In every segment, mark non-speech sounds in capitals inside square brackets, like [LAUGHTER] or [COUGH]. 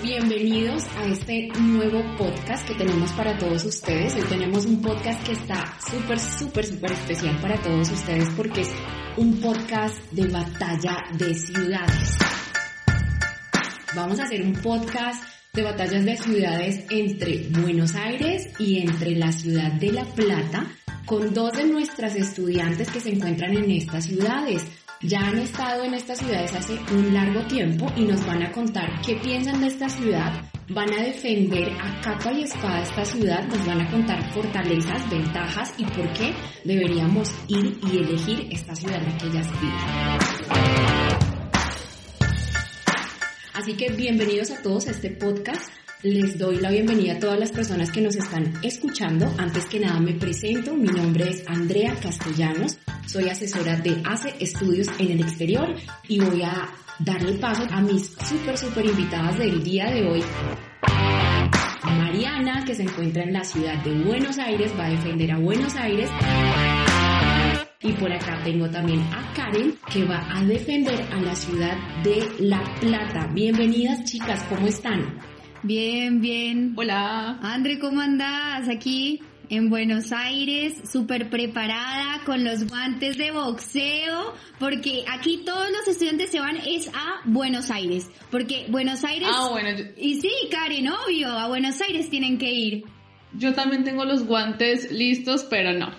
bienvenidos a este nuevo podcast que tenemos para todos ustedes. Hoy tenemos un podcast que está súper, súper, súper especial para todos ustedes porque es un podcast de batalla de ciudades. Vamos a hacer un podcast de batallas de ciudades entre Buenos Aires y entre la ciudad de La Plata con dos de nuestras estudiantes que se encuentran en estas ciudades ya han estado en estas ciudades hace un largo tiempo y nos van a contar qué piensan de esta ciudad, van a defender a capa y espada esta ciudad, nos van a contar fortalezas, ventajas y por qué deberíamos ir y elegir esta ciudad en que ellas viven. Así que bienvenidos a todos a este podcast les doy la bienvenida a todas las personas que nos están escuchando. Antes que nada me presento, mi nombre es Andrea Castellanos, soy asesora de ACE Estudios en el Exterior y voy a darle paso a mis súper, súper invitadas del día de hoy. Mariana, que se encuentra en la ciudad de Buenos Aires, va a defender a Buenos Aires. Y por acá tengo también a Karen, que va a defender a la ciudad de La Plata. Bienvenidas chicas, ¿cómo están? Bien, bien. Hola. André, ¿cómo andás? Aquí en Buenos Aires, súper preparada con los guantes de boxeo, porque aquí todos los estudiantes se van es a Buenos Aires, porque Buenos Aires... Ah, bueno. Y sí, Karen, obvio, a Buenos Aires tienen que ir. Yo también tengo los guantes listos, pero no.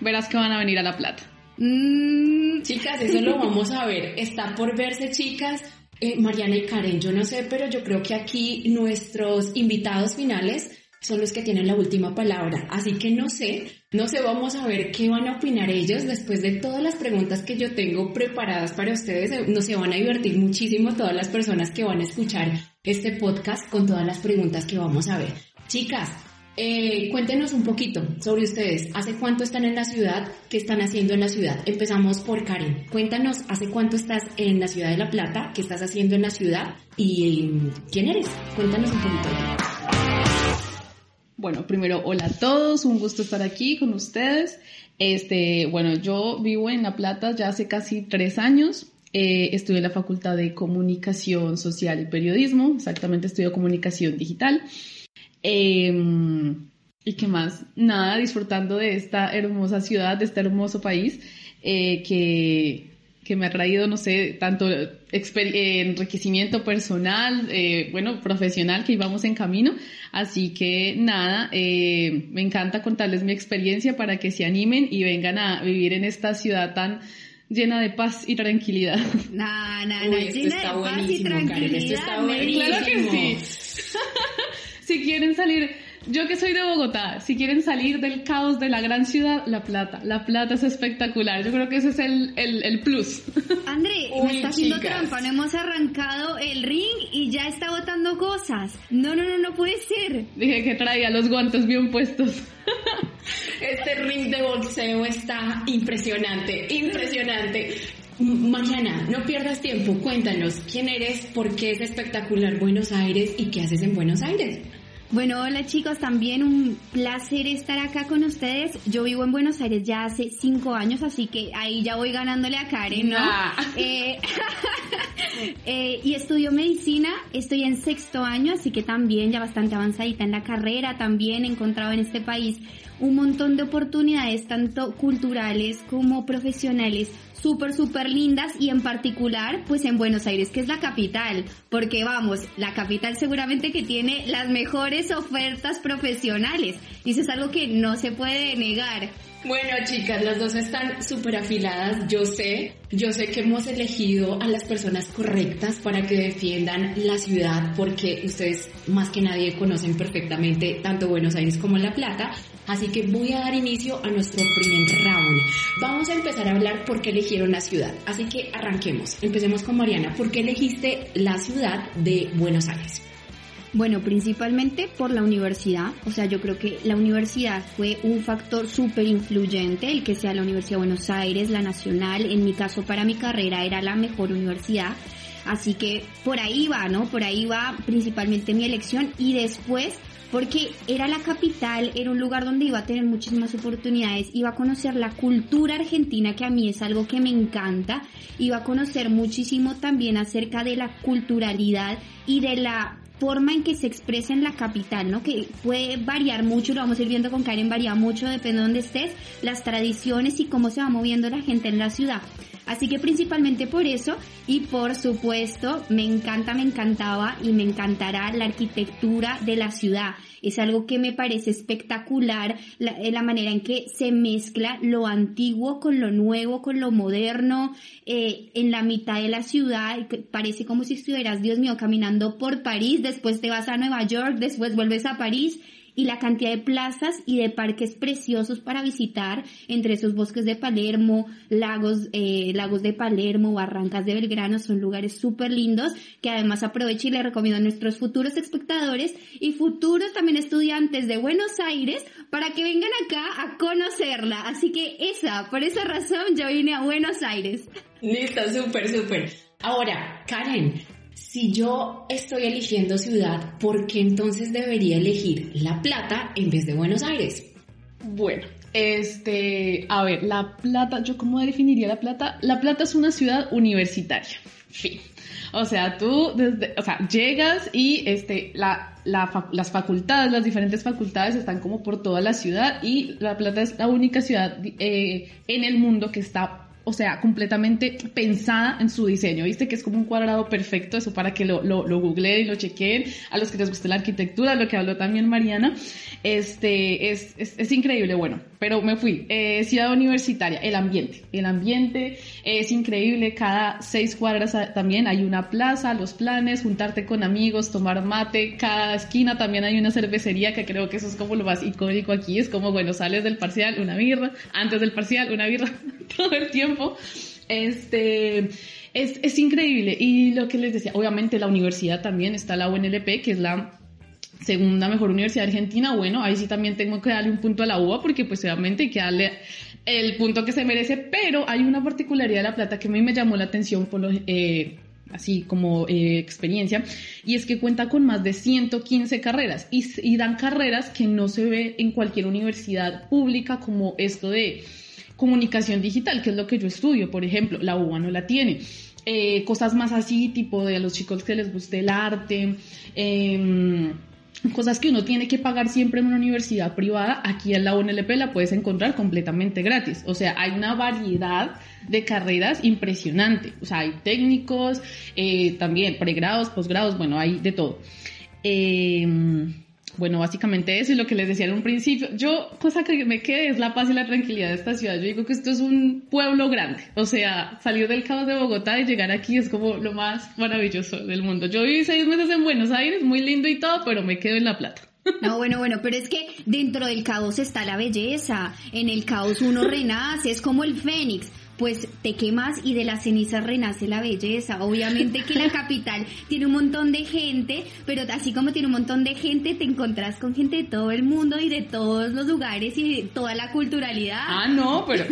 Verás que van a venir a La Plata. Mm. Chicas, eso lo vamos a ver. Está por verse, chicas. Eh, Mariana y Karen, yo no sé, pero yo creo que aquí nuestros invitados finales son los que tienen la última palabra. Así que no sé, no sé, vamos a ver qué van a opinar ellos después de todas las preguntas que yo tengo preparadas para ustedes. Eh, no se van a divertir muchísimo todas las personas que van a escuchar este podcast con todas las preguntas que vamos a ver. Chicas, eh, cuéntenos un poquito sobre ustedes. ¿Hace cuánto están en la ciudad? ¿Qué están haciendo en la ciudad? Empezamos por Karen. Cuéntanos, ¿hace cuánto estás en la ciudad de La Plata? ¿Qué estás haciendo en la ciudad? ¿Y em, quién eres? Cuéntanos un poquito. Bueno, primero, hola a todos, un gusto estar aquí con ustedes. Este, bueno, yo vivo en La Plata ya hace casi tres años. Eh, estudié en la Facultad de Comunicación Social y Periodismo, exactamente estudio Comunicación Digital. Em, ¿Y qué más? Nada, disfrutando de esta hermosa ciudad, de este hermoso país eh, que, que, me ha traído, no sé, tanto enriquecimiento personal, eh, bueno, profesional, que íbamos en camino. Así que nada, eh, me encanta contarles mi experiencia para que se animen y vengan a vivir en esta ciudad tan llena de paz y tranquilidad. No, no, no, llena de paz y tranquilidad. claro que sí. [LAUGHS] si quieren salir, yo que soy de Bogotá, si quieren salir del caos de la gran ciudad, La Plata. La Plata es espectacular. Yo creo que ese es el, el, plus. [LAUGHS] André, me está haciendo trampa. No hemos arrancado el ring y ya está botando cosas. No, no, no, no puede ser. Dije que traía los guantes bien puestos. [LAUGHS] Este ring de boxeo está impresionante, impresionante. Mariana, no pierdas tiempo, cuéntanos quién eres, por qué es espectacular Buenos Aires y qué haces en Buenos Aires. Bueno, hola chicos, también un placer estar acá con ustedes. Yo vivo en Buenos Aires ya hace cinco años, así que ahí ya voy ganándole a Karen, ¿no? [LAUGHS] Eh, [LAUGHS] eh, y estudio medicina, estoy en sexto año, así que también ya bastante avanzadita en la carrera, también he encontrado en este país un montón de oportunidades, tanto culturales como profesionales, súper, súper lindas y en particular, pues en Buenos Aires, que es la capital, porque vamos, la capital seguramente que tiene las mejores ofertas profesionales y eso es algo que no se puede negar. Bueno, chicas, las dos están súper afiladas. Yo sé, yo sé que hemos elegido a las personas correctas para que defiendan la ciudad porque ustedes más que nadie conocen perfectamente tanto Buenos Aires como La Plata. Así que voy a dar inicio a nuestro primer round. Vamos a empezar a hablar por qué eligieron la ciudad. Así que arranquemos. Empecemos con Mariana. ¿Por qué elegiste la ciudad de Buenos Aires? Bueno, principalmente por la universidad. O sea, yo creo que la universidad fue un factor súper influyente, el que sea la Universidad de Buenos Aires, la Nacional. En mi caso, para mi carrera, era la mejor universidad. Así que por ahí va, ¿no? Por ahí va principalmente mi elección. Y después, porque era la capital, era un lugar donde iba a tener muchísimas oportunidades, iba a conocer la cultura argentina, que a mí es algo que me encanta, iba a conocer muchísimo también acerca de la culturalidad y de la forma en que se expresa en la capital, ¿no? Que puede variar mucho, lo vamos a ir viendo con Karen, varía mucho, depende de dónde estés, las tradiciones y cómo se va moviendo la gente en la ciudad. Así que principalmente por eso y por supuesto me encanta, me encantaba y me encantará la arquitectura de la ciudad. Es algo que me parece espectacular, la, eh, manera en que se mezcla lo antiguo con lo nuevo, con lo moderno, eh, en la mitad de la ciudad. Parece como si estuvieras, Dios mío, caminando por París, después te vas a Nueva York, después vuelves a París y la cantidad de plazas y de parques preciosos para visitar, entre esos bosques de Palermo, lagos, eh, lagos de Palermo, barrancas de Belgrano, son lugares súper lindos que además aprovecho y le recomiendo a nuestros futuros espectadores y futuros también estudiantes de Buenos Aires para que vengan acá a conocerla. Así que esa, por esa razón yo vine a Buenos Aires. Listo, súper, súper. Ahora, Karen, si yo estoy eligiendo ciudad, ¿por qué entonces debería elegir La Plata en vez de Buenos Aires? Bueno, este, a ver, La Plata, ¿yo cómo definiría La Plata? La Plata es una ciudad universitaria. Fin. O sea, tú desde, o sea, llegas y este, la, las facultades, las diferentes facultades están como por toda la ciudad y La Plata es la única ciudad eh, en el mundo que está o sea, completamente pensada en su diseño, ¿viste? Que es como un cuadrado perfecto, eso para que lo, lo, googleen y lo chequeen, a los que les guste la arquitectura, lo que habló también Mariana, este, es, es, es increíble, bueno, pero me fui, eh, ciudad universitaria, el ambiente, el ambiente es increíble, cada seis cuadras también hay una plaza, los planes, juntarte con amigos, tomar mate, cada esquina también hay una cervecería, que creo que eso es como lo más icónico aquí, es como, bueno, sales del parcial, una birra, antes del parcial, una birra, [LAUGHS] todo el tiempo, este, es, es increíble. Y lo que les decía, obviamente la universidad también está la UNLP, que es la segunda mejor universidad argentina, bueno, ahí sí también tengo que darle un punto a la UBA porque pues obviamente hay que darle el punto que se merece, pero hay una particularidad de La Plata que a mí me llamó la atención por lo, eh, así como eh, experiencia, y es que cuenta con más de 115 carreras y, dan carreras que no se ve en cualquier universidad pública como esto de comunicación digital, que es lo que yo estudio, por ejemplo, la UBA no la tiene. Eh, cosas más así, tipo de a los chicos que les guste el arte, em, cosas que uno tiene que pagar siempre en una universidad privada, aquí en la UNLP la puedes encontrar completamente gratis. O sea, hay una variedad de carreras impresionante. O sea, hay técnicos, eh, también pregrados, posgrados, bueno, hay de todo. Eh, bueno, básicamente eso y lo que les decía en un principio. Yo, cosa que me quede es la paz y la tranquilidad de esta ciudad. Yo digo que esto es un pueblo grande. O sea, salir del caos de Bogotá y llegar aquí es como lo más maravilloso del mundo. Yo viví seis meses en Buenos Aires, muy lindo y todo, pero me quedo en La Plata. No, bueno, bueno, pero es que dentro del caos está la belleza. En el caos uno renace, es como el fénix pues te quemas y de las cenizas renace la belleza. Obviamente que la [LAUGHS] capital tiene un montón de gente, pero así como tiene un montón de gente, te encontrás con gente de todo el mundo y de todos los lugares y de toda la culturalidad. Ah, no, pero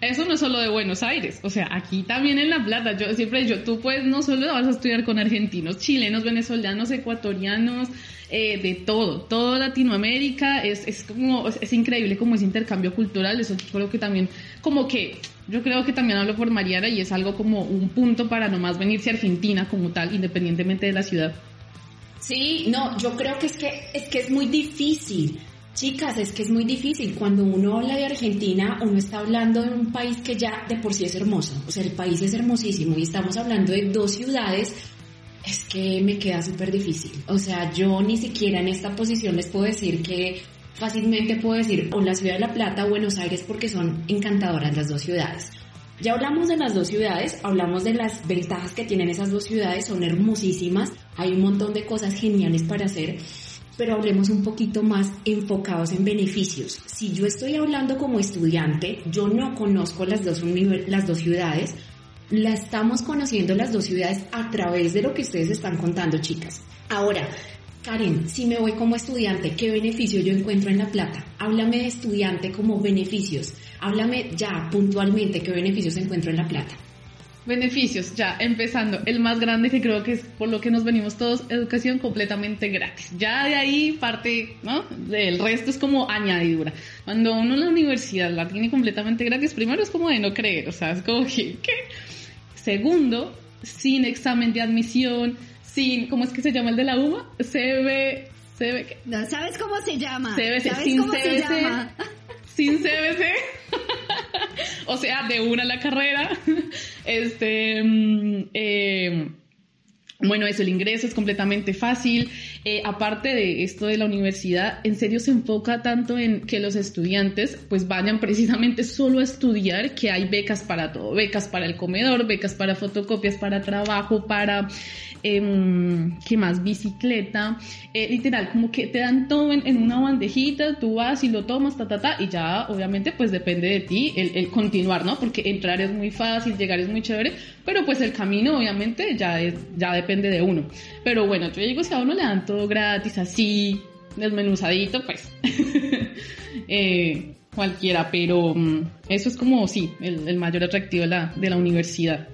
eso no es solo de Buenos Aires. O sea, aquí también en La Plata, yo siempre yo, tú pues no solo vas a estudiar con argentinos, chilenos, venezolanos, ecuatorianos, eh, de todo, todo Latinoamérica, es, es como, es, increíble como ese intercambio cultural, eso creo que también, como que, yo creo que también hablo por Mariana y es algo como un punto para nomás venirse a Argentina como tal, independientemente de la ciudad. Sí, no, yo creo que es que es que es muy difícil. Chicas, es que es muy difícil. Cuando uno habla de Argentina, uno está hablando de un país que ya de por sí es hermoso. O sea, el país es hermosísimo y estamos hablando de dos ciudades es que me queda súper difícil. O sea, yo ni siquiera en esta posición les puedo decir que fácilmente puedo decir o la ciudad de La Plata o Buenos Aires porque son encantadoras las dos ciudades. Ya hablamos de las dos ciudades, hablamos de las ventajas que tienen esas dos ciudades, son hermosísimas, hay un montón de cosas geniales para hacer, pero hablemos un poquito más enfocados en beneficios. Si yo estoy hablando como estudiante, yo no conozco las dos, las dos ciudades, la estamos conociendo las dos ciudades a través de lo que ustedes están contando, chicas. Ahora, Karen, si me voy como estudiante, ¿qué beneficio yo encuentro en La Plata? Háblame de estudiante como beneficios. Háblame ya puntualmente qué beneficios encuentro en La Plata. Beneficios, ya empezando. El más grande que creo que es por lo que nos venimos todos, educación completamente gratis. Ya de ahí parte, ¿no? El resto es como añadidura. Cuando uno en la universidad la tiene completamente gratis, primero es como de no creer, o sea, es como que. Segundo, sin examen de admisión, sin, ¿cómo es que se llama el de la UMA? CB, CB. No, ¿sabes cómo se llama? CBC, ¿Sabes sin cómo se CBC. llama? [LAUGHS] sin CBC. [LAUGHS] o sea, de una la carrera. [LAUGHS] Este, mm, eh, bueno, eso, el ingreso es completamente fácil. Eh, aparte de esto de la universidad, en serio se enfoca tanto en que los estudiantes pues vayan precisamente solo a estudiar, que hay becas para todo, becas para el comedor, becas para fotocopias, para trabajo, para, eh, ¿qué más? Bicicleta, eh, literal, como que te dan todo en, en, una bandejita, tú vas y lo tomas, ta, ta, ta, y ya obviamente pues depende de ti el, el continuar, ¿no? Porque entrar es muy fácil, llegar es muy chévere, pero pues el camino obviamente ya, es, ya depende de uno. Pero bueno, yo digo, si a uno le dan todo gratis, así, desmenuzadito, pues [LAUGHS] eh, cualquiera, pero um, eso es como, sí, el, el mayor atractivo de la, de la universidad.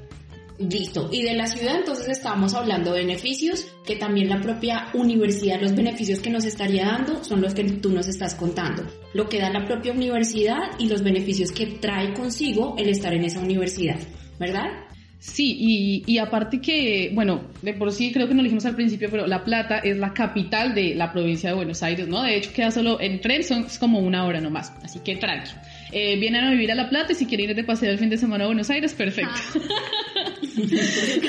Listo. Y de la ciudad entonces estábamos hablando de beneficios, que también la propia universidad, los beneficios que nos estaría dando son los que tú nos estás contando. Lo que da la propia universidad y los beneficios que trae consigo el estar en esa universidad, ¿verdad? Sí, y, y, aparte que, bueno, de por sí creo que no lo dijimos al principio, pero La Plata es la capital de la provincia de Buenos Aires, ¿no? De hecho, queda solo en tren, son es como una hora nomás, así que tranqui. Eh, vienen a vivir a La Plata y si quieren ir de paseo el fin de semana a Buenos Aires, perfecto. Ah.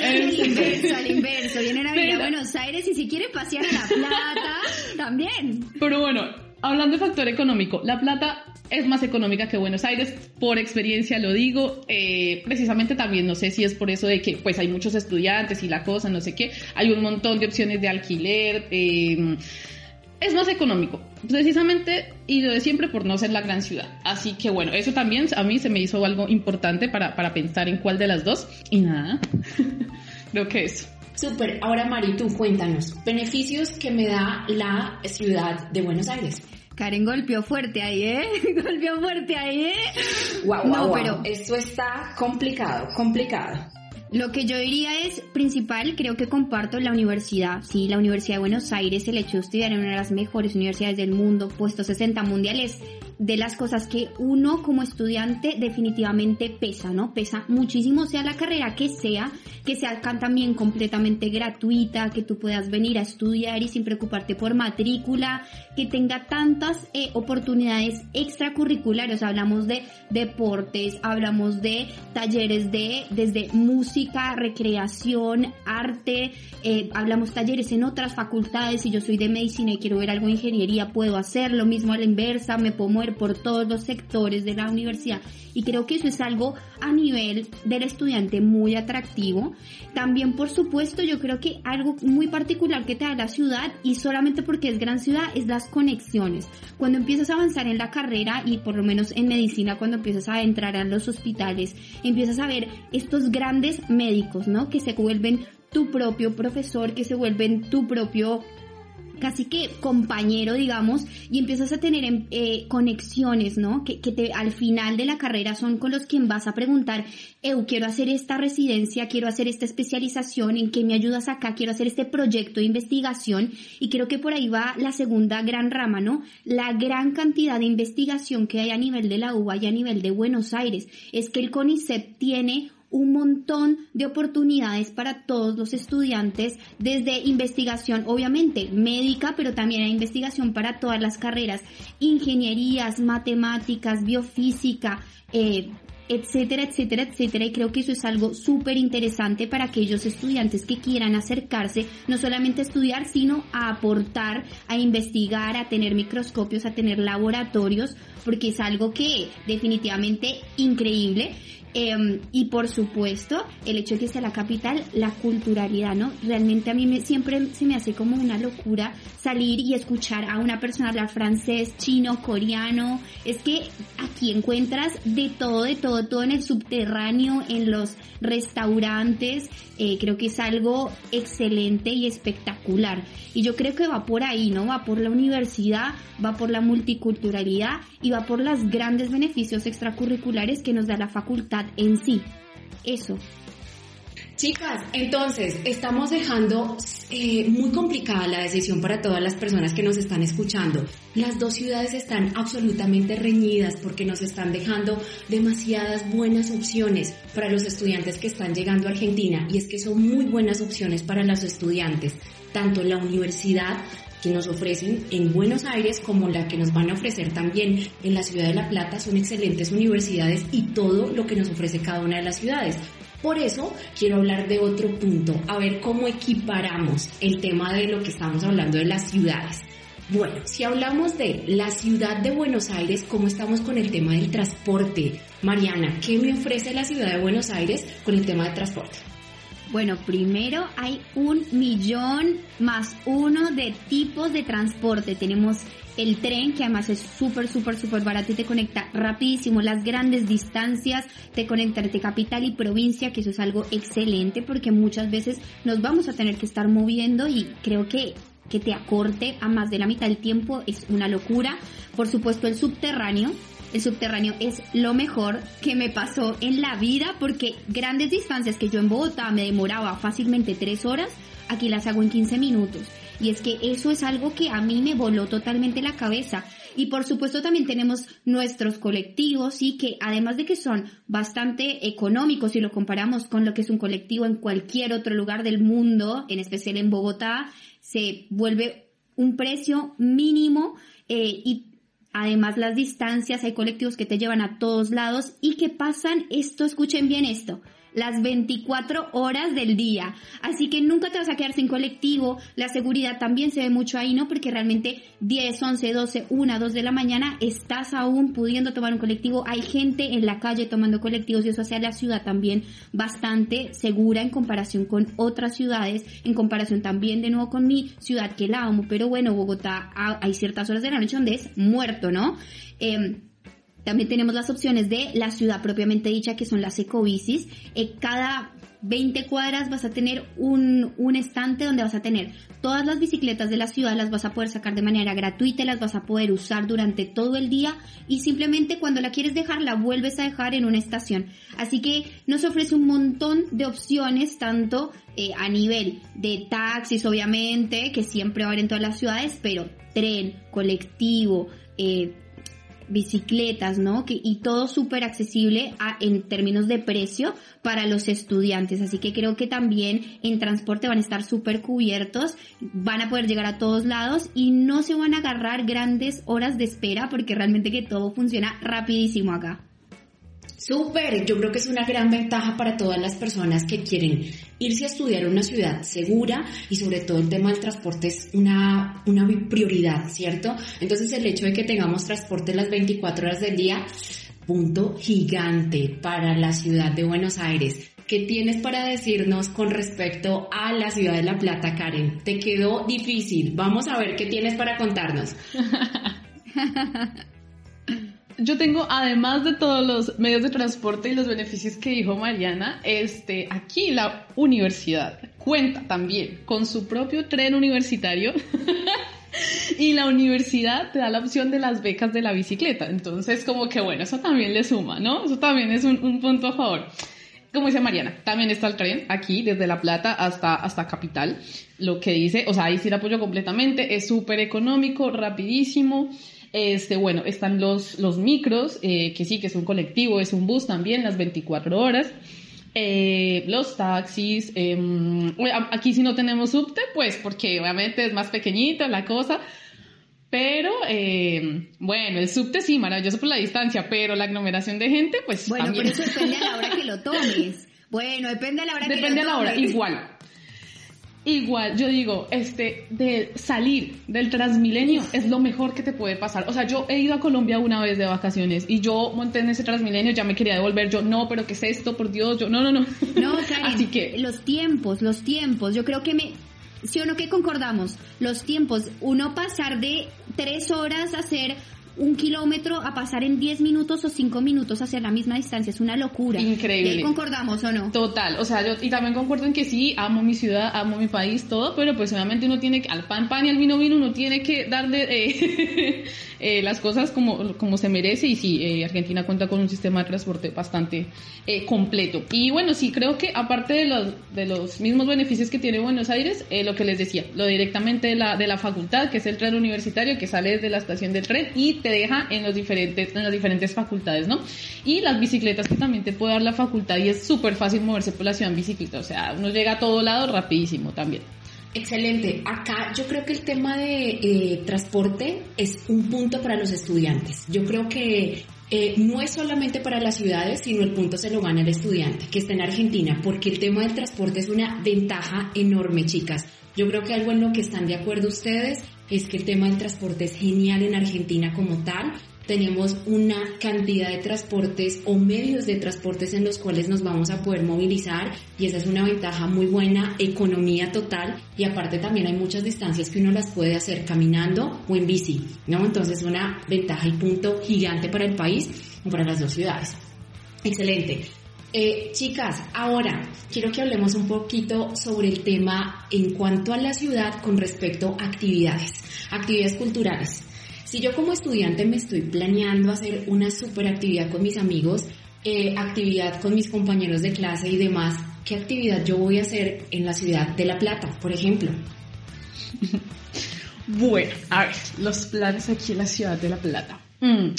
al inverso, al inverso, vienen a vivir pero, a Buenos Aires y si quieren pasear a La Plata, también. Pero bueno, hablando de factor económico, La Plata es más económica que Buenos Aires, por experiencia lo digo, eh, precisamente también no sé si es por eso de que pues hay muchos estudiantes y la cosa, no sé qué, hay un montón de opciones de alquiler, eh, es más económico, precisamente y lo de siempre por no ser la gran ciudad. Así que bueno, eso también a mí se me hizo algo importante para, para pensar en cuál de las dos y nada, [LAUGHS] creo que eso. Súper, ahora Mari, tú cuéntanos, beneficios que me da la ciudad de Buenos Aires. Karen golpeó fuerte ahí, ¿eh? [LAUGHS] golpeó fuerte ahí, ¿eh? Wow, wow, no, wow. pero esto está complicado, complicado. Lo que yo diría es principal, creo que comparto la universidad, sí, la Universidad de Buenos Aires, el hecho de estudiar en una de las mejores universidades del mundo, puesto 60 mundiales, de las cosas que uno como estudiante definitivamente pesa, ¿no? Pesa muchísimo, sea la carrera que sea, que sea también completamente gratuita, que tú puedas venir a estudiar y sin preocuparte por matrícula, que tenga tantas eh, oportunidades extracurriculares, hablamos de deportes, hablamos de talleres de desde música, recreación, arte, eh, hablamos talleres en otras facultades, si yo soy de medicina y quiero ver algo de ingeniería, puedo hacer lo mismo a la inversa, me puedo por todos los sectores de la universidad y creo que eso es algo a nivel del estudiante muy atractivo. También, por supuesto, yo creo que algo muy particular que te da la ciudad y solamente porque es gran ciudad es las conexiones. Cuando empiezas a avanzar en la carrera y por lo menos en medicina, cuando empiezas a entrar a los hospitales, empiezas a ver estos grandes médicos, ¿no? Que se vuelven tu propio profesor, que se vuelven tu propio casi que compañero, digamos, y empiezas a tener eh, conexiones, ¿no? Que, que te, al final de la carrera son con los que vas a preguntar, eu, quiero hacer esta residencia, quiero hacer esta especialización, ¿en qué me ayudas acá? Quiero hacer este proyecto de investigación y creo que por ahí va la segunda gran rama, ¿no? La gran cantidad de investigación que hay a nivel de la UBA y a nivel de Buenos Aires. Es que el CONICET tiene un montón de oportunidades para todos los estudiantes, desde investigación, obviamente, médica, pero también hay investigación para todas las carreras, ingenierías, matemáticas, biofísica, eh, etcétera, etcétera, etcétera. Y creo que eso es algo súper interesante para aquellos estudiantes que quieran acercarse, no solamente a estudiar, sino a aportar, a investigar, a tener microscopios, a tener laboratorios, porque es algo que definitivamente increíble. Eh, y por supuesto, el hecho de que sea la capital, la culturalidad, ¿no? Realmente a mí me, siempre se me hace como una locura salir y escuchar a una persona hablar francés, chino, coreano. Es que aquí encuentras de todo, de todo, todo en el subterráneo, en los restaurantes. Eh, creo que es algo excelente y espectacular. Y yo creo que va por ahí, ¿no? Va por la universidad, va por la multiculturalidad y va por los grandes beneficios extracurriculares que nos da la facultad en sí. Eso. Chicas, entonces estamos dejando eh, muy complicada la decisión para todas las personas que nos están escuchando. Las dos ciudades están absolutamente reñidas porque nos están dejando demasiadas buenas opciones para los estudiantes que están llegando a Argentina y es que son muy buenas opciones para los estudiantes, tanto la universidad que nos ofrecen en Buenos Aires como la que nos van a ofrecer también en la ciudad de La Plata son excelentes universidades y todo lo que nos ofrece cada una de las ciudades. Por eso quiero hablar de otro punto, a ver cómo equiparamos el tema de lo que estamos hablando de las ciudades. Bueno, si hablamos de la ciudad de Buenos Aires, ¿cómo estamos con el tema del transporte? Mariana, ¿qué me ofrece la ciudad de Buenos Aires con el tema del transporte? Bueno, primero hay un millón más uno de tipos de transporte. Tenemos el tren, que además es súper, súper, súper barato y te conecta rapidísimo las grandes distancias, te conecta entre capital y provincia, que eso es algo excelente porque muchas veces nos vamos a tener que estar moviendo y creo que que te acorte a más de la mitad del tiempo es una locura. Por supuesto el subterráneo, el subterráneo es lo mejor que me pasó en la vida porque grandes distancias que yo en Bogotá me demoraba fácilmente tres horas, aquí las hago en 15 minutos. Y es que eso es algo que a mí me voló totalmente la cabeza. Y por supuesto también tenemos nuestros colectivos y que además de que son bastante económicos si lo comparamos con lo que es un colectivo en cualquier otro lugar del mundo, en especial en Bogotá, se vuelve un precio mínimo eh, y Además, las distancias, hay colectivos que te llevan a todos lados y que pasan esto, escuchen bien esto, las 24 horas del día. Así que nunca te vas a quedar sin colectivo. La seguridad también se ve mucho ahí, ¿no? Porque realmente 10, 11, 12, 1, 2 de la mañana estás aún pudiendo tomar un colectivo. Hay gente en la calle tomando colectivos y eso hace a la ciudad también bastante segura en comparación con otras ciudades, en comparación también de nuevo con mi ciudad que la amo. Pero bueno, Bogotá ah, hay ciertas horas de la noche donde es muerto, ¿no? Eh, también tenemos las opciones de la ciudad propiamente dicha, que son las ecobicis. Eh, cada 20 cuadras vas a tener un, un estante donde vas a tener todas las bicicletas de la ciudad, las vas a poder sacar de manera gratuita, las vas a poder usar durante todo el día y simplemente cuando la quieres dejar la vuelves a dejar en una estación. Así que nos ofrece un montón de opciones, tanto eh, a nivel de taxis, obviamente, que siempre va a haber en todas las ciudades, pero tren, colectivo, eh, bicicletas, ¿no? Que, y todo súper accesible a, en términos de precio para los estudiantes. Así que creo que también en transporte van a estar súper cubiertos, van a poder llegar a todos lados y no se van a agarrar grandes horas de espera porque realmente que todo funciona rapidísimo acá. Súper, yo creo que es una gran ventaja para todas las personas que quieren irse a estudiar en una ciudad segura y sobre todo el tema del transporte es una, una prioridad, ¿cierto? Entonces el hecho de que tengamos transporte las 24 horas del día, punto gigante para la ciudad de Buenos Aires. ¿Qué tienes para decirnos con respecto a la ciudad de La Plata, Karen? Te quedó difícil. Vamos a ver qué tienes para contarnos. [LAUGHS] yo tengo, además de todos los medios de transporte y los beneficios que dijo Mariana, este, aquí la universidad cuenta también con su propio tren universitario. [LAUGHS] y la universidad te da la opción de las becas de la bicicleta. Entonces, como que bueno, eso también le suma, ¿no? Eso también es un, un punto a favor. Como dice Mariana, también está el tren aquí, desde La Plata hasta, hasta Capital. Lo que dice, o sea, ahí sí la apoyo completamente, es súper económico, rapidísimo. Este, bueno, están los, los micros, eh, que sí, que es un colectivo, es un bus también, las 24 horas. Eh, los taxis, em, aquí si no tenemos subte, pues porque obviamente es más pequeñita la cosa, pero em, bueno, el subte sí, maravilloso por la distancia, pero la aglomeración de gente, pues bueno, pero eso depende a la hora que lo [LAUGHS] tomes. Bueno, depende a la hora que lo tomes. Depende a la hora, igual. Igual, yo digo, este, de salir del Transmilenio es lo mejor que te puede pasar. O sea, yo he ido a Colombia una vez de vacaciones y yo monté en ese Transmilenio, ya me quería devolver, yo, no, pero ¿qué es esto? Por Dios, yo, no, no, no. No, [LAUGHS] Así que... Los tiempos, los tiempos, yo creo que me, ¿sí o no que concordamos? Los tiempos, uno pasar de tres horas a hacer un kilómetro a pasar en 10 minutos o 5 minutos hacia la misma distancia. Es una locura. Increíble. ¿Concordamos o no? Total. O sea, yo y también concuerdo en que sí, amo mi ciudad, amo mi país, todo, pero pues obviamente uno tiene que, al pan pan y al vino vino, uno tiene que darle eh, [LAUGHS] eh, las cosas como, como se merece y sí, eh, Argentina cuenta con un sistema de transporte bastante completo. Y bueno, sí, creo que aparte de los, de los mismos beneficios que tiene Buenos Aires, lo que les decía, lo directamente de la, de la facultad, que es el tren universitario que sale desde la estación del tren y te deja en, los diferentes, en las diferentes facultades, ¿no? Y las bicicletas que también te puede dar la facultad y es súper fácil moverse por la ciudad en bicicleta, o sea, uno llega a todo lado rapidísimo también. Excelente. Acá yo creo que el tema de eh, transporte es un punto para los estudiantes. Yo creo que eh, no es solamente para las ciudades, sino el punto se lo gana el estudiante que está en Argentina, porque el tema del transporte es una ventaja enorme, chicas. Yo creo que algo en lo que están de acuerdo ustedes es que el tema del transporte es genial en Argentina como tal tenemos una cantidad de transportes o medios de transportes en los cuales nos vamos a poder movilizar y esa es una ventaja muy buena, economía total y aparte también hay muchas distancias que uno las puede hacer caminando o en bici, ¿no? Entonces una ventaja y punto gigante para el país o para las dos ciudades. Excelente. Eh, chicas, ahora quiero que hablemos un poquito sobre el tema en cuanto a la ciudad con respecto a actividades, actividades culturales. Si yo como estudiante me estoy planeando hacer una super actividad con mis amigos, eh, actividad con mis compañeros de clase y demás, ¿qué actividad yo voy a hacer en la ciudad de La Plata, por ejemplo? [LAUGHS] bueno, a ver, los planes aquí en la ciudad de La Plata. Mm.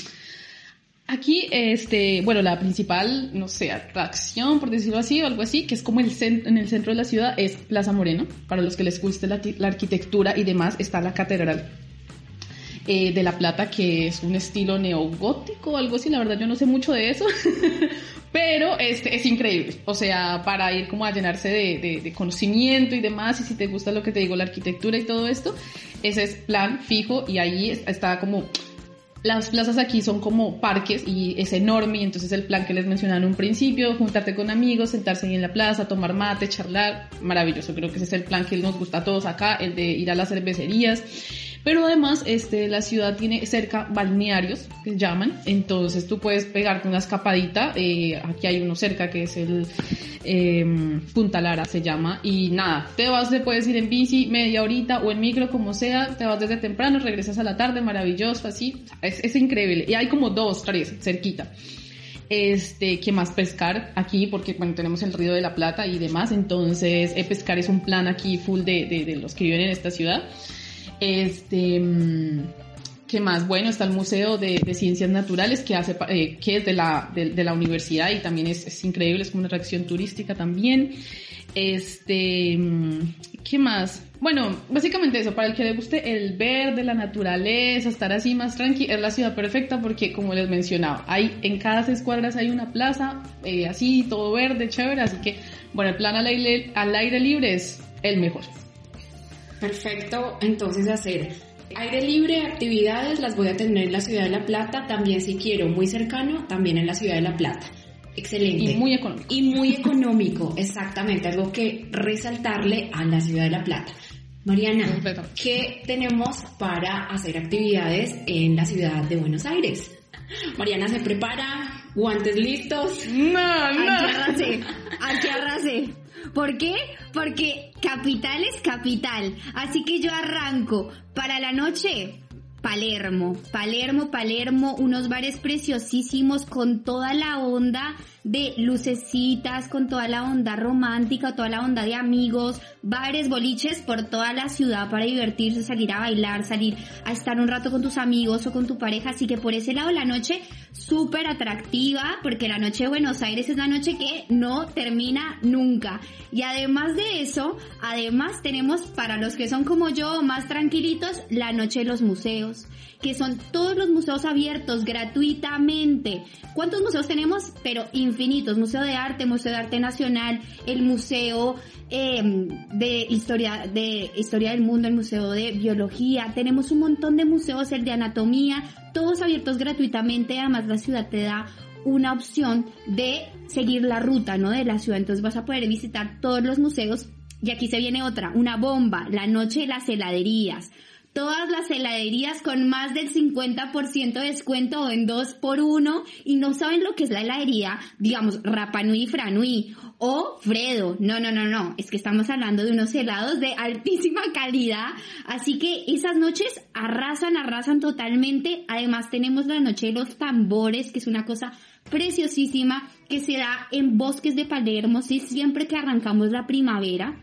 Aquí, este, bueno, la principal, no sé, atracción, por decirlo así, o algo así, que es como el en el centro de la ciudad, es Plaza Moreno. Para los que les guste la, arquitectura y demás, está la catedral eh, de La Plata, que es un estilo neogótico, algo así, la verdad yo no sé mucho de eso, [LAUGHS] pero este, es increíble, o sea, para ir como a llenarse de, de, conocimiento y demás, y si te gusta lo que te digo, la arquitectura y todo esto, ese es plan fijo y ahí está como las plazas aquí son como parques y es enorme y entonces el plan que les mencionaba en un principio, juntarte con amigos, sentarse ahí en la plaza, tomar mate, charlar, maravilloso, creo que ese es el plan que nos gusta a todos acá, el de ir a las cervecerías pero además, este, la ciudad tiene cerca balnearios, que llaman, entonces tú puedes pegarte una escapadita, eh, aquí hay uno cerca que es el eh, Punta Lara se llama, y nada, te vas, te puedes ir en bici media horita o en micro, como sea, te vas desde temprano, regresas a la tarde, maravilloso, así, es, es increíble, y hay como dos, tres, cerquita. Este, que más pescar aquí, porque bueno, tenemos el río de la Plata y demás, entonces eh, pescar es un plan aquí full de, de, de, los que viven en esta ciudad. Este, mm, ¿qué más? Bueno, está el Museo de, Ciencias Naturales que hace, eh, que es de la, de, la universidad y también es, increíble, es como una atracción turística también. Este, mm, ¿qué más? Bueno, básicamente eso, para el que le guste el verde, la naturaleza, estar así más tranqui, es la ciudad perfecta porque, como les mencionaba, hay en cada seis hay una plaza, eh, así, todo verde, chévere, así que, bueno, el plan al aire, al aire libre es el mejor. Perfecto, entonces hacer aire libre, actividades las voy a tener en la ciudad de La Plata, también si quiero muy cercano, también en la ciudad de La Plata. Excelente. Y muy económico. Y muy económico, exactamente, algo que resaltarle a la ciudad de La Plata. Mariana, ¿qué tenemos para hacer actividades en la ciudad de Buenos Aires? Mariana se prepara, guantes listos. No, no. Aquí arrase, aquí arrase. ¿Por qué? Porque capital es capital. Así que yo arranco para la noche. Palermo, Palermo, Palermo, unos bares preciosísimos con toda la onda de lucecitas, con toda la onda romántica, toda la onda de amigos, bares, boliches por toda la ciudad para divertirse, salir a bailar, salir a estar un rato con tus amigos o con tu pareja. Así que por ese lado la noche súper atractiva, porque la noche de Buenos Aires es la noche que no termina nunca. Y además de eso, además tenemos para los que son como yo, más tranquilitos, la noche de los museos que son todos los museos abiertos gratuitamente. ¿Cuántos museos tenemos? Pero infinitos. Museo de Arte, Museo de Arte Nacional, el Museo em, de Historia, de Historia del Mundo, el Museo de Biología. Tenemos un montón de museos, el de Anatomía, todos abiertos gratuitamente. Además, la ciudad te da una opción de seguir la ruta, ¿no? De la ciudad. Entonces vas a poder visitar todos los museos. Y aquí se viene otra, una bomba, la noche de las heladerías todas las heladerías con más del 50% de descuento o en 2 por 1 y no saben lo que es la heladería, digamos, Rapanui Franui o Fredo. No, no, no, no. Es que estamos hablando de unos helados de altísima [LAUGHS] calidad. Así que esas noches arrasan, arrasan totalmente. Además tenemos la noche de los tambores, que es una cosa preciosísima que se da en bosques de Palermo, sí, siempre que arrancamos la primavera.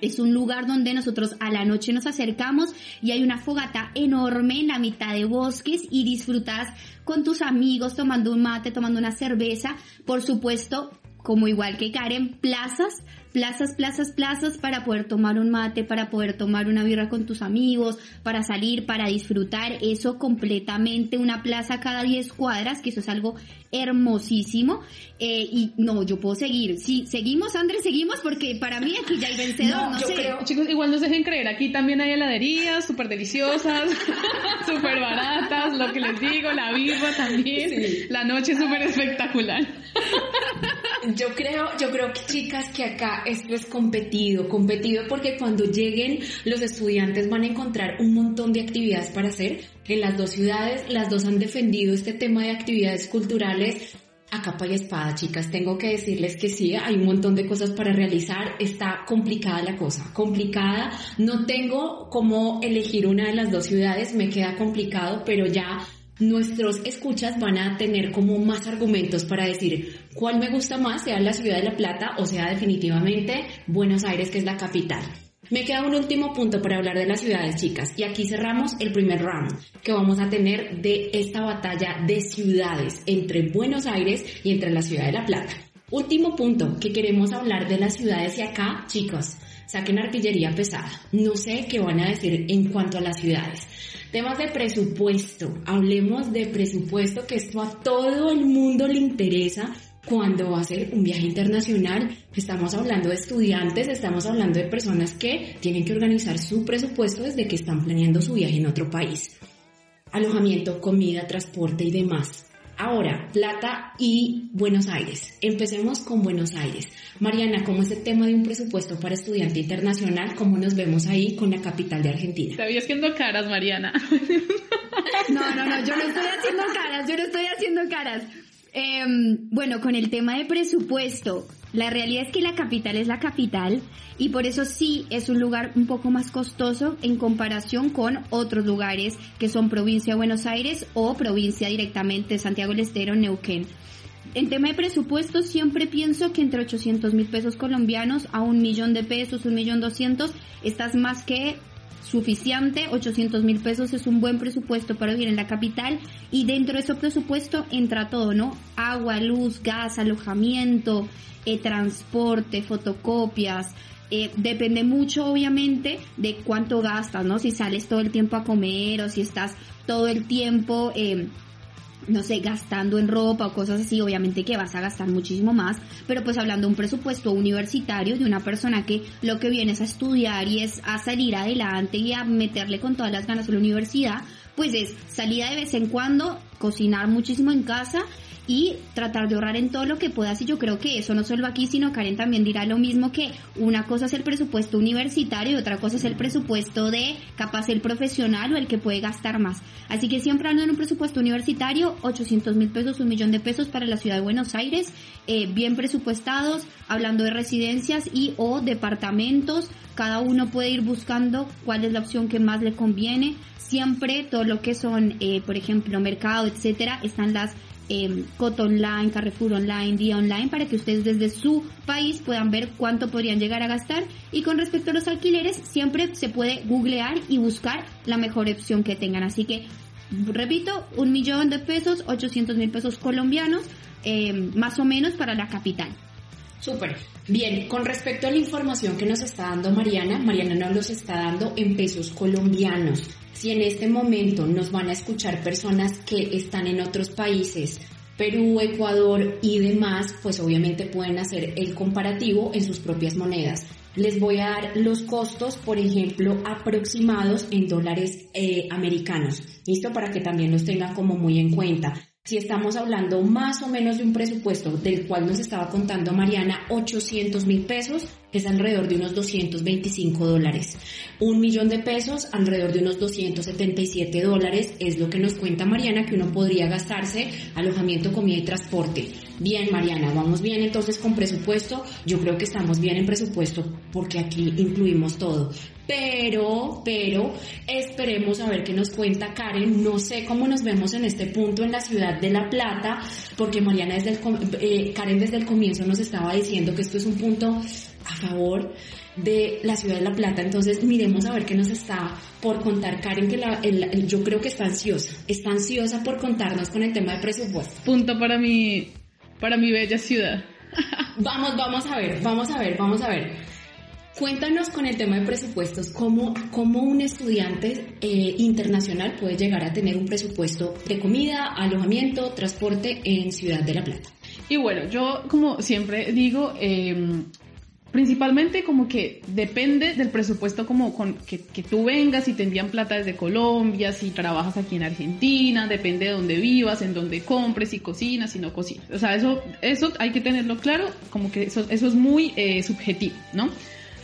Es un lugar donde nosotros a la noche nos acercamos y hay una fogata enorme en la mitad de bosques y disfrutas con tus amigos tomando un mate, tomando una cerveza. Por supuesto, como igual que Karen, plazas plazas, plazas, plazas para poder tomar un mate, para poder tomar una birra con tus amigos, para salir, para disfrutar. Eso completamente, una plaza cada 10 cuadras, que eso es algo hermosísimo. Eh, y no, yo puedo seguir. Sí, seguimos, Andrés, seguimos, porque para mí aquí ya hay vencedor, no, sé. chicos, igual no se dejen creer, aquí también hay heladerías súper deliciosas, súper [LAUGHS] baratas, lo que les digo, la birra también, la noche es súper espectacular. Yo creo, yo creo que chicas que acá esto es competido, competido porque cuando lleguen los estudiantes van a encontrar un montón de actividades para hacer. En las dos ciudades, las dos han defendido este tema de actividades culturales a capa y espada, chicas. Tengo que decirles que sí, hay un montón de cosas para realizar. Está complicada la cosa, complicada. No tengo cómo elegir una de las dos ciudades, me queda complicado, pero ya nuestros escuchas van a tener como más argumentos para decir cuál me gusta más, sea la ciudad de La Plata o sea definitivamente Buenos Aires, que es la capital. Me queda un último punto para hablar de las ciudades, chicas, y aquí cerramos el primer round que vamos a tener de esta batalla de ciudades entre Buenos Aires y entre la ciudad de La Plata. Último punto que queremos hablar de las ciudades y acá, chicos, saquen artillería pesada. No sé qué van a decir en cuanto a las ciudades. Temas de presupuesto. Hablemos de presupuesto, que esto a todo el mundo le interesa cuando va a ser un viaje internacional. Estamos hablando de estudiantes, estamos hablando de personas que tienen que organizar su presupuesto desde que están planeando su viaje en otro país. Alojamiento, comida, transporte y demás. Ahora, Plata y Buenos Aires. Empecemos con Buenos Aires. Mariana, ¿cómo es el tema de un presupuesto para estudiante internacional? ¿Cómo nos vemos ahí con la capital de Argentina? Te haciendo caras, Mariana. [LAUGHS] No, no, no, yo no estoy haciendo caras, yo no estoy haciendo caras. Em, bueno, con el tema de presupuesto, la realidad es que la capital es la capital y por eso sí es un lugar un poco más costoso en comparación con otros lugares que son provincia de Buenos Aires o provincia directamente Santiago del Estero, Neuquén. En tema de presupuesto siempre pienso que entre 800 mil pesos colombianos a un millón de pesos, un millón doscientos, estás más que suficiente, 800 mil pesos es un buen presupuesto para vivir en la capital y dentro de ese presupuesto entra todo, ¿no? Agua, luz, gas, alojamiento, eh, transporte, fotocopias. Eh, depende mucho, obviamente, de cuánto gastas, ¿no? Si sales todo el tiempo a comer o si estás todo el tiempo, eh, no sé, gastando en ropa o cosas así, obviamente que vas a gastar muchísimo más, pero pues hablando de un presupuesto universitario de una persona que lo que viene es a estudiar y es a salir adelante y a meterle con todas las ganas a la universidad, pues es salida de vez en cuando, cocinar muchísimo en casa y tratar de ahorrar en todo lo que puedas. Y yo creo que eso no solo aquí, sino Karen también dirá lo mismo que una cosa es el presupuesto universitario y otra cosa es el presupuesto de capaz el profesional o el que puede gastar más. Así que siempre hablando en un presupuesto universitario, 800 mil pesos, un millón de pesos para la ciudad de Buenos Aires, eh, bien presupuestados, hablando de residencias y o departamentos, cada uno puede ir buscando cuál es la opción que más le conviene. Siempre todo lo que son, eh, por ejemplo, mercado, etcétera, están las eh, Cot Online, Carrefour Online, Día Online, para que ustedes desde su país puedan ver cuánto podrían llegar a gastar. Y con respecto a los alquileres, siempre se puede googlear y buscar la mejor opción que tengan. Así que, repito, un millón de pesos, 800 mil pesos colombianos, eh, más o menos para la capital. Súper. Bien, con respecto a la información que nos está dando Mariana, Mariana nos los está dando en pesos colombianos. Si en este momento nos van a escuchar personas que están en otros países, Perú, Ecuador y demás, pues obviamente pueden hacer el comparativo en sus propias monedas. Les voy a dar los costos, por ejemplo, aproximados en dólares eh, americanos. ¿Listo? Para que también los tengan como muy en cuenta. Si estamos hablando más o menos de un presupuesto del cual nos estaba contando Mariana, 800 mil pesos, es alrededor de unos 225 dólares. Un millón de pesos, alrededor de unos 277 dólares, es lo que nos cuenta Mariana que uno podría gastarse alojamiento, comida y transporte. Bien, Mariana, vamos bien entonces con presupuesto. Yo creo que estamos bien en presupuesto porque aquí incluimos todo. Pero, pero, esperemos a ver qué nos cuenta Karen. No sé cómo nos vemos en este punto en la ciudad de La Plata, porque Mariana desde el, eh, Karen desde el comienzo nos estaba diciendo que esto es un punto a favor de la ciudad de La Plata. Entonces, miremos a ver qué nos está por contar Karen, que la, yo creo que está ansiosa. Está ansiosa por contarnos con el tema de presupuesto. Punto para mi, para mi bella ciudad. vamos, vamos a ver, vamos a ver, vamos a ver. Cuéntanos con el tema de presupuestos, cómo, cómo un estudiante eh, internacional puede llegar a tener un presupuesto de comida, alojamiento, transporte en Ciudad de la Plata. Y bueno, yo como siempre digo, em, principalmente como que depende del presupuesto como con que, que, tú vengas, si te envían plata desde Colombia, si trabajas aquí en Argentina, depende de dónde vivas, en dónde compres, si cocinas, si no cocinas. O sea, eso, eso hay que tenerlo claro, como que eso, eso es muy eh, subjetivo, ¿no?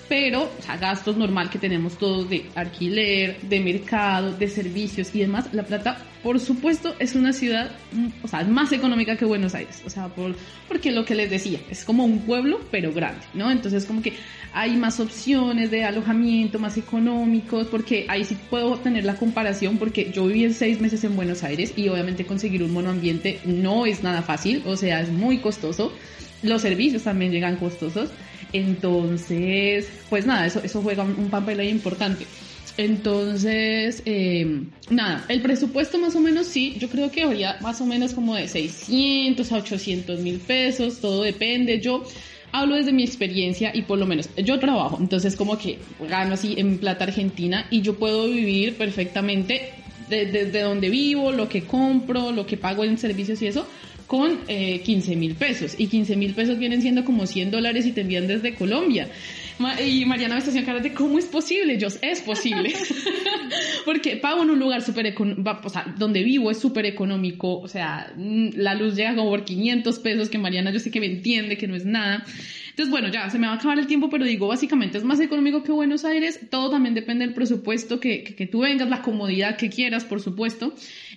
Pero, o sea, gastos normal que tenemos todos de alquiler, de mercado, de servicios y demás, La Plata, por supuesto, es una ciudad, mm, o sea, más económica que Buenos Aires, o sea, por, porque lo que les decía, es como un pueblo, pero grande, ¿no? Entonces, como que hay más opciones de alojamiento, más económicos, porque ahí sí puedo tener la comparación, porque yo viví seis meses en Buenos Aires y obviamente conseguir un monoambiente no es nada fácil, o sea, es muy costoso. Los servicios también llegan costosos. Entonces, pues nada, eso, eso juega un, papel ahí importante. Entonces, eh, nada, el presupuesto más o menos sí, yo creo que habría más o menos como de 600 a 800 mil pesos, todo depende. Yo hablo desde mi experiencia y por lo menos yo trabajo, entonces como que gano así en plata argentina y yo puedo vivir perfectamente desde donde vivo, lo que compro, lo que pago en servicios y eso, con eh, 15 mil pesos. Y 15 mil pesos vienen siendo como 100 dólares y te envían desde Colombia. Y Mariana me está haciendo cara de cómo es posible. Yo, es posible. [LAUGHS] Porque pago en un lugar súper económico, o sea, donde vivo es súper económico. O sea, la luz llega como por 500 pesos, que Mariana yo sé que me entiende, que no es nada. Entonces, bueno, ya se me va a acabar el tiempo, pero digo, básicamente es más económico que Buenos Aires. Todo también depende del presupuesto que, que, que tú vengas, la comodidad que quieras, por supuesto.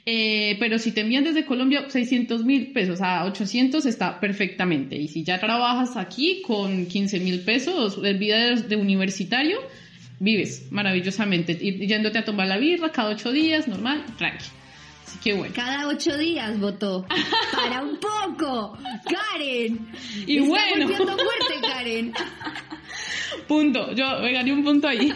Eh, pero si te envían desde Colombia 600 mil pesos a 800 está perfectamente. Y si ya trabajas aquí con 15 mil pesos, el vida de, universitario, vives maravillosamente. Y yéndote a tomar la birra cada ocho días, normal, tranqui. Así que bueno. Cada ocho días votó. [LAUGHS] Para un poco. Karen. Y Está bueno. fuerte, Karen. Punto. Yo me gané un punto ahí.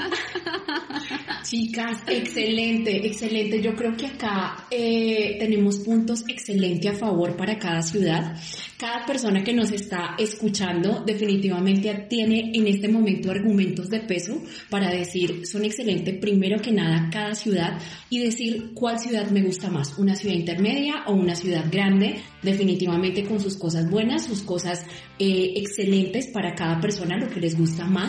[LAUGHS] Chicas, excelente, excelente. Yo creo que acá eh, tenemos puntos excelentes a favor para cada ciudad. Cada persona que nos está escuchando definitivamente tiene en este momento argumentos de peso para decir son excelentes primero que nada cada ciudad y decir cuál ciudad me gusta más, una ciudad intermedia o una ciudad grande, definitivamente con sus cosas buenas, sus cosas eh, excelentes para cada persona, lo que les gusta más.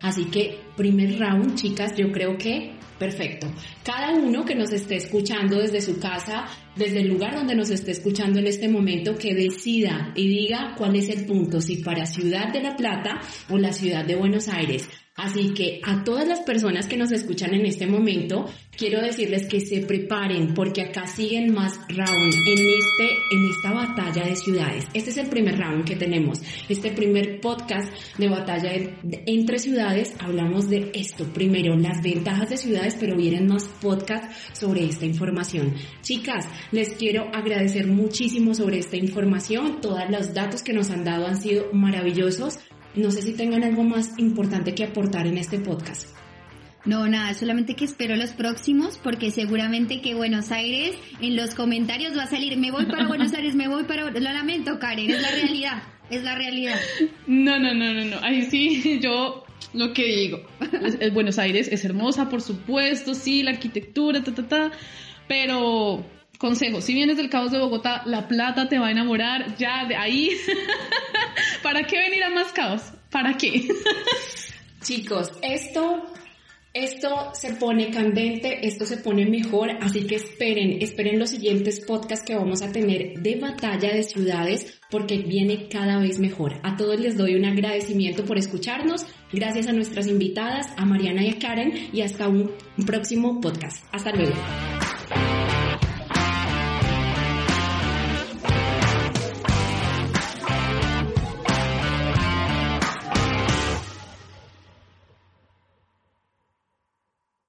Así que primer round, chicas, yo creo que perfecto. Cada uno que nos esté escuchando desde su casa, desde el lugar donde nos esté escuchando en este momento, que decida y diga cuál es el punto, si para Ciudad de la Plata o la Ciudad de Buenos Aires. Así que a todas las personas que nos escuchan en este momento, quiero decirles que se preparen porque acá siguen más rounds en este, en esta batalla de ciudades. Este es el primer round que tenemos. Este primer podcast de batalla entre ciudades hablamos de esto. Primero, las ventajas de ciudades, pero vienen más podcasts sobre esta información. Chicas, les quiero agradecer muchísimo sobre esta información. Todos los datos que nos han dado han sido maravillosos. No sé si tengan algo más importante que aportar en este podcast. No, nada, solamente que espero los próximos porque seguramente que Buenos Aires en los comentarios va a salir, me voy para Buenos Aires, me voy para... Lo lamento, Karen, es la realidad, es la realidad. No, no, no, no, no, ahí sí, [LAUGHS] yo lo que digo, es, Buenos Aires es hermosa, por supuesto, sí, la arquitectura, ta, ta, ta, pero consejo, si vienes del caos de Bogotá, La Plata te va a enamorar ya de ahí. [LAUGHS] ¿Para qué venir a más caos? ¿Para qué? [LAUGHS] Chicos, esto Esto se pone candente, esto se pone mejor, así que esperen, esperen los siguientes podcasts que vamos a tener de batalla de ciudades porque viene cada vez mejor. A todos les doy un agradecimiento por escucharnos, gracias a nuestras invitadas, a Mariana y a Karen y hasta un próximo podcast. Hasta luego.